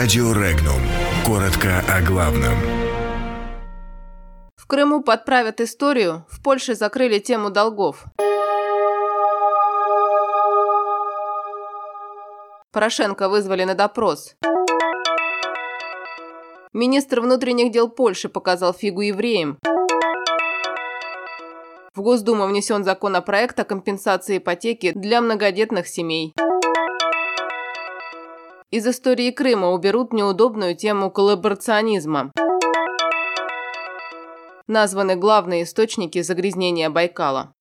Радио Регнум. Коротко о главном. В Крыму подправят историю, в Польше закрыли тему долгов. Порошенко вызвали на допрос. Министр внутренних дел Польши показал фигу евреям. В Госдуму внесен законопроект о компенсации ипотеки для многодетных семей. Из истории Крыма уберут неудобную тему коллаборационизма. Названы главные источники загрязнения Байкала.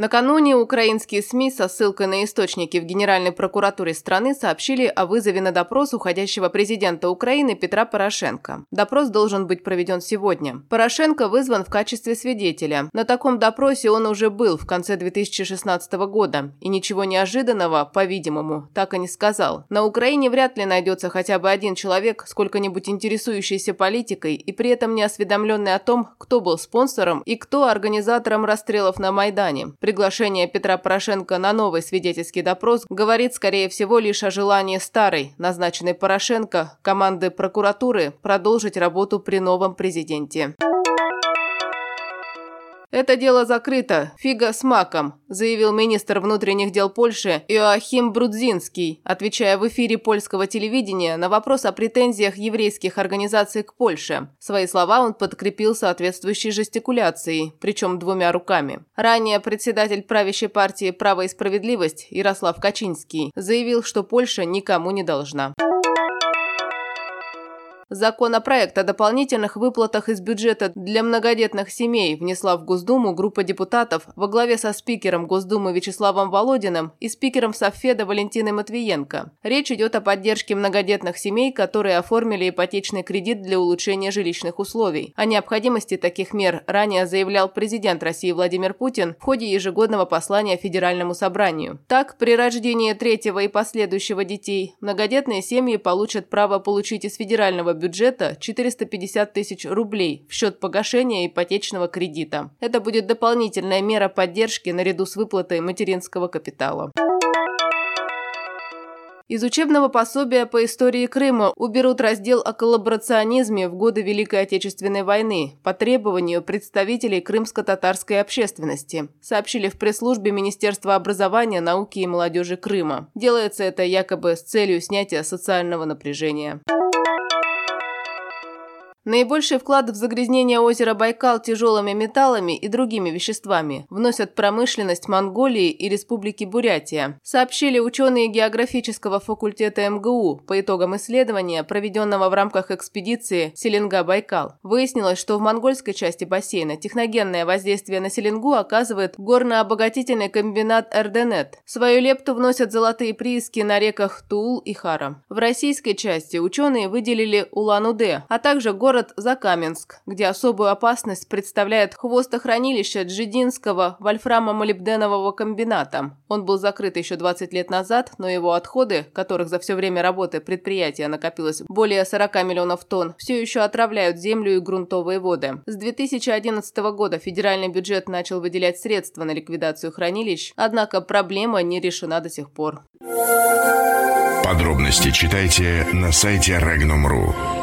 Накануне украинские СМИ со ссылкой на источники в Генеральной прокуратуре страны сообщили о вызове на допрос уходящего президента Украины Петра Порошенко. Допрос должен быть проведен сегодня. Порошенко вызван в качестве свидетеля. На таком допросе он уже был в конце 2016 года и ничего неожиданного, по-видимому, так и не сказал. На Украине вряд ли найдется хотя бы один человек, сколько-нибудь интересующийся политикой и при этом не осведомленный о том, кто был спонсором и кто организатором расстрелов на Майдане. Приглашение Петра Порошенко на новый свидетельский допрос говорит, скорее всего, лишь о желании старой, назначенной Порошенко, команды прокуратуры продолжить работу при новом президенте. «Это дело закрыто. Фига с маком», – заявил министр внутренних дел Польши Иоахим Брудзинский, отвечая в эфире польского телевидения на вопрос о претензиях еврейских организаций к Польше. Свои слова он подкрепил соответствующей жестикуляцией, причем двумя руками. Ранее председатель правящей партии «Право и справедливость» Ярослав Качинский заявил, что Польша никому не должна. Законопроект о дополнительных выплатах из бюджета для многодетных семей внесла в Госдуму группа депутатов во главе со спикером Госдумы Вячеславом Володиным и спикером Совфеда Валентиной Матвиенко. Речь идет о поддержке многодетных семей, которые оформили ипотечный кредит для улучшения жилищных условий. О необходимости таких мер ранее заявлял президент России Владимир Путин в ходе ежегодного послания Федеральному собранию. Так, при рождении третьего и последующего детей многодетные семьи получат право получить из федерального бюджета 450 тысяч рублей в счет погашения ипотечного кредита. Это будет дополнительная мера поддержки наряду с выплатой материнского капитала. Из учебного пособия по истории Крыма уберут раздел о коллаборационизме в годы Великой Отечественной войны по требованию представителей крымско-татарской общественности, сообщили в пресс-службе Министерства образования, науки и молодежи Крыма. Делается это якобы с целью снятия социального напряжения. Наибольший вклад в загрязнение озера Байкал тяжелыми металлами и другими веществами вносят промышленность Монголии и Республики Бурятия, сообщили ученые географического факультета МГУ по итогам исследования, проведенного в рамках экспедиции Селенга-Байкал. Выяснилось, что в монгольской части бассейна техногенное воздействие на Селенгу оказывает горно-обогатительный комбинат Эрденет. Свою лепту вносят золотые прииски на реках Туул и Хара. В российской части ученые выделили Улан-Удэ, а также город город Закаменск, где особую опасность представляет хвостохранилище Джидинского вольфрамо-молибденового комбината. Он был закрыт еще 20 лет назад, но его отходы, которых за все время работы предприятия накопилось более 40 миллионов тонн, все еще отравляют землю и грунтовые воды. С 2011 года федеральный бюджет начал выделять средства на ликвидацию хранилищ, однако проблема не решена до сих пор. Подробности читайте на сайте Regnum.ru.